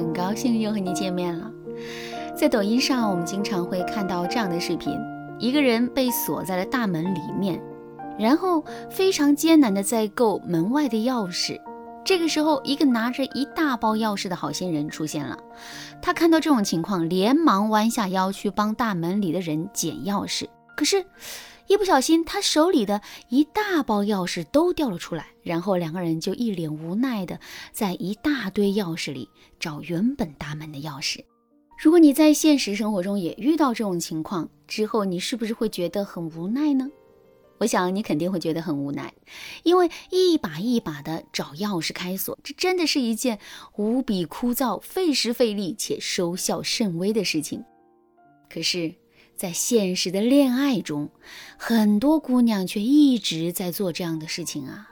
很高兴又和你见面了。在抖音上，我们经常会看到这样的视频：一个人被锁在了大门里面，然后非常艰难的在够门外的钥匙。这个时候，一个拿着一大包钥匙的好心人出现了。他看到这种情况，连忙弯下腰去帮大门里的人捡钥匙。可是，一不小心，他手里的一大包钥匙都掉了出来。然后两个人就一脸无奈的在一大堆钥匙里找原本大门的钥匙。如果你在现实生活中也遇到这种情况之后，你是不是会觉得很无奈呢？我想你肯定会觉得很无奈，因为一把一把的找钥匙开锁，这真的是一件无比枯燥、费时费力且收效甚微的事情。可是，在现实的恋爱中，很多姑娘却一直在做这样的事情啊。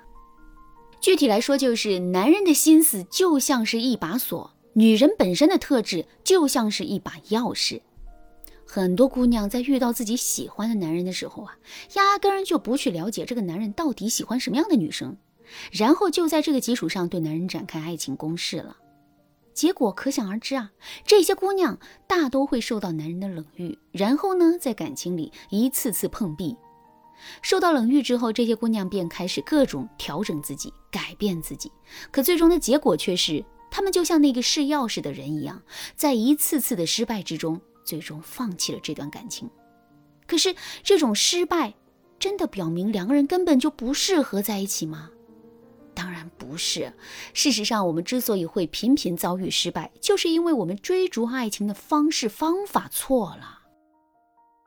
具体来说，就是男人的心思就像是一把锁，女人本身的特质就像是一把钥匙。很多姑娘在遇到自己喜欢的男人的时候啊，压根就不去了解这个男人到底喜欢什么样的女生，然后就在这个基础上对男人展开爱情攻势了。结果可想而知啊，这些姑娘大都会受到男人的冷遇，然后呢，在感情里一次次碰壁。受到冷遇之后，这些姑娘便开始各种调整自己、改变自己，可最终的结果却是，她们就像那个试钥匙的人一样，在一次次的失败之中。最终放弃了这段感情，可是这种失败真的表明两个人根本就不适合在一起吗？当然不是。事实上，我们之所以会频频遭遇失败，就是因为我们追逐爱情的方式方法错了。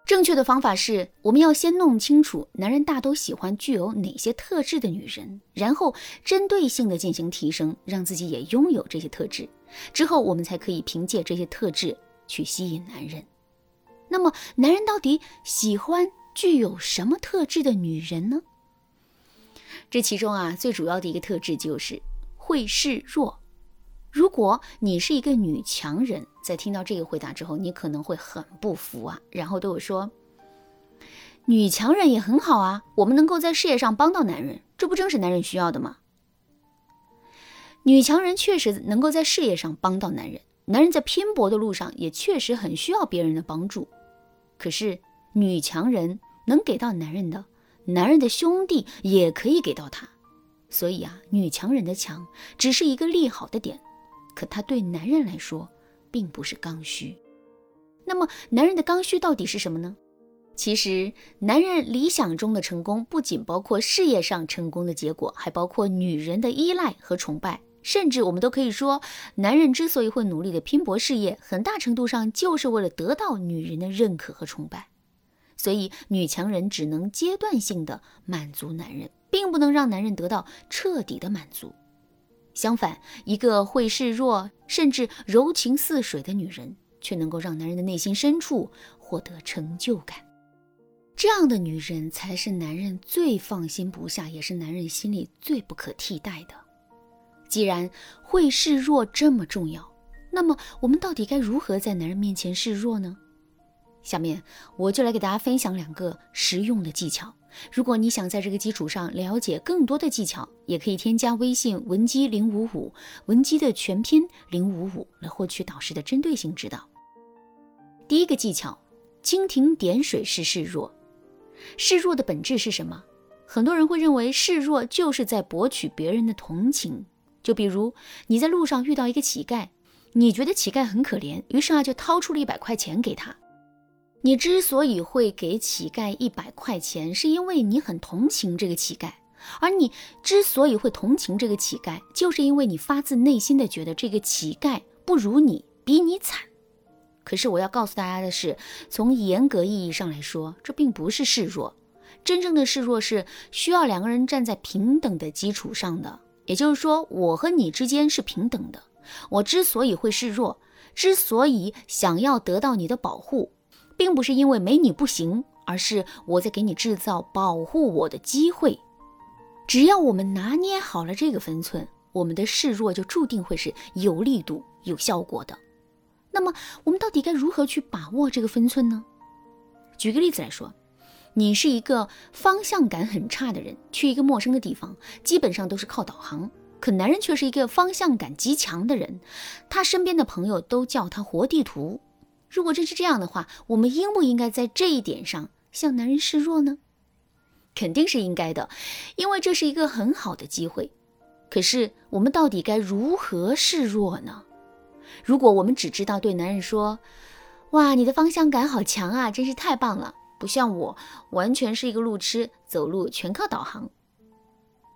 正确的方法是，我们要先弄清楚男人大都喜欢具有哪些特质的女人，然后针对性的进行提升，让自己也拥有这些特质，之后我们才可以凭借这些特质。去吸引男人，那么男人到底喜欢具有什么特质的女人呢？这其中啊，最主要的一个特质就是会示弱。如果你是一个女强人，在听到这个回答之后，你可能会很不服啊，然后对我说：“女强人也很好啊，我们能够在事业上帮到男人，这不正是男人需要的吗？”女强人确实能够在事业上帮到男人。男人在拼搏的路上也确实很需要别人的帮助，可是女强人能给到男人的，男人的兄弟也可以给到他。所以啊，女强人的强只是一个利好的点，可她对男人来说并不是刚需。那么，男人的刚需到底是什么呢？其实，男人理想中的成功不仅包括事业上成功的结果，还包括女人的依赖和崇拜。甚至我们都可以说，男人之所以会努力的拼搏事业，很大程度上就是为了得到女人的认可和崇拜。所以，女强人只能阶段性的满足男人，并不能让男人得到彻底的满足。相反，一个会示弱，甚至柔情似水的女人，却能够让男人的内心深处获得成就感。这样的女人才是男人最放心不下，也是男人心里最不可替代的。既然会示弱这么重要，那么我们到底该如何在男人面前示弱呢？下面我就来给大家分享两个实用的技巧。如果你想在这个基础上了解更多的技巧，也可以添加微信文姬零五五，文姬的全拼零五五，来获取导师的针对性指导。第一个技巧，蜻蜓点水式示弱。示弱的本质是什么？很多人会认为示弱就是在博取别人的同情。就比如你在路上遇到一个乞丐，你觉得乞丐很可怜，于是啊就掏出了一百块钱给他。你之所以会给乞丐一百块钱，是因为你很同情这个乞丐，而你之所以会同情这个乞丐，就是因为你发自内心的觉得这个乞丐不如你，比你惨。可是我要告诉大家的是，从严格意义上来说，这并不是示弱，真正的示弱是需要两个人站在平等的基础上的。也就是说，我和你之间是平等的。我之所以会示弱，之所以想要得到你的保护，并不是因为没你不行，而是我在给你制造保护我的机会。只要我们拿捏好了这个分寸，我们的示弱就注定会是有力度、有效果的。那么，我们到底该如何去把握这个分寸呢？举个例子来说。你是一个方向感很差的人，去一个陌生的地方，基本上都是靠导航。可男人却是一个方向感极强的人，他身边的朋友都叫他活地图。如果真是这样的话，我们应不应该在这一点上向男人示弱呢？肯定是应该的，因为这是一个很好的机会。可是我们到底该如何示弱呢？如果我们只知道对男人说：“哇，你的方向感好强啊，真是太棒了，不像我，完全是一个路痴，走路全靠导航。”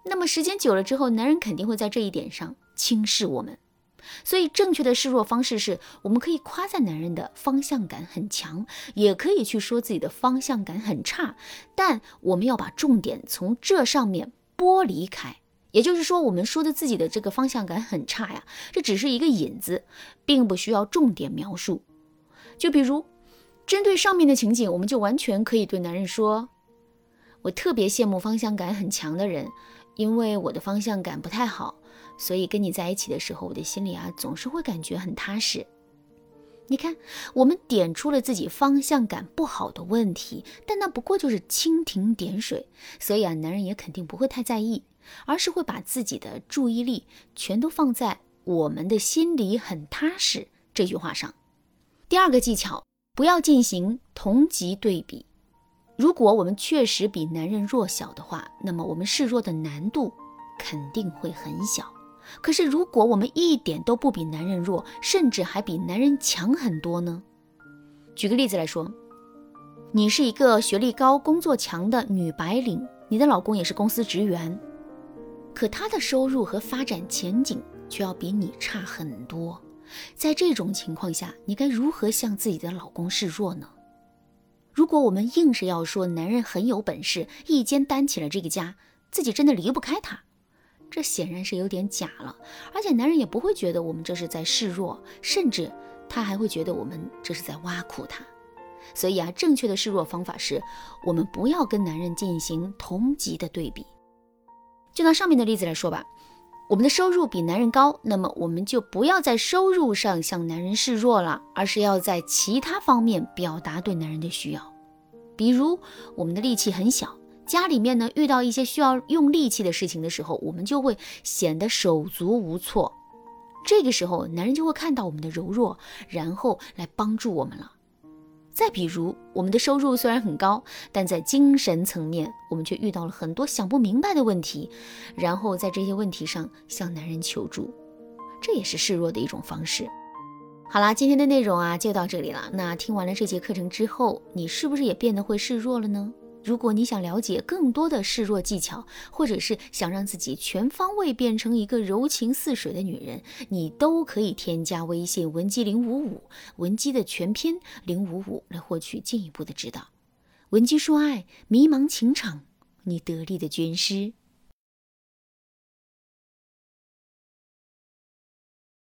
那么时间久了之后，男人肯定会在这一点上轻视我们。所以，正确的示弱方式是，我们可以夸赞男人的方向感很强，也可以去说自己的方向感很差，但我们要把重点从这上面剥离开。也就是说，我们说的自己的这个方向感很差呀，这只是一个引子，并不需要重点描述。就比如，针对上面的情景，我们就完全可以对男人说：“我特别羡慕方向感很强的人，因为我的方向感不太好。”所以跟你在一起的时候，我的心里啊总是会感觉很踏实。你看，我们点出了自己方向感不好的问题，但那不过就是蜻蜓点水，所以啊，男人也肯定不会太在意，而是会把自己的注意力全都放在我们的心里很踏实这句话上。第二个技巧，不要进行同级对比。如果我们确实比男人弱小的话，那么我们示弱的难度肯定会很小。可是，如果我们一点都不比男人弱，甚至还比男人强很多呢？举个例子来说，你是一个学历高、工作强的女白领，你的老公也是公司职员，可他的收入和发展前景却要比你差很多。在这种情况下，你该如何向自己的老公示弱呢？如果我们硬是要说男人很有本事，一肩担起了这个家，自己真的离不开他。这显然是有点假了，而且男人也不会觉得我们这是在示弱，甚至他还会觉得我们这是在挖苦他。所以啊，正确的示弱方法是我们不要跟男人进行同级的对比。就拿上面的例子来说吧，我们的收入比男人高，那么我们就不要在收入上向男人示弱了，而是要在其他方面表达对男人的需要，比如我们的力气很小。家里面呢，遇到一些需要用力气的事情的时候，我们就会显得手足无措。这个时候，男人就会看到我们的柔弱，然后来帮助我们了。再比如，我们的收入虽然很高，但在精神层面，我们却遇到了很多想不明白的问题，然后在这些问题上向男人求助，这也是示弱的一种方式。好啦，今天的内容啊就到这里了。那听完了这节课程之后，你是不是也变得会示弱了呢？如果你想了解更多的示弱技巧，或者是想让自己全方位变成一个柔情似水的女人，你都可以添加微信文姬零五五，文姬的全拼零五五来获取进一步的指导。文姬说爱，迷茫情场，你得力的军师。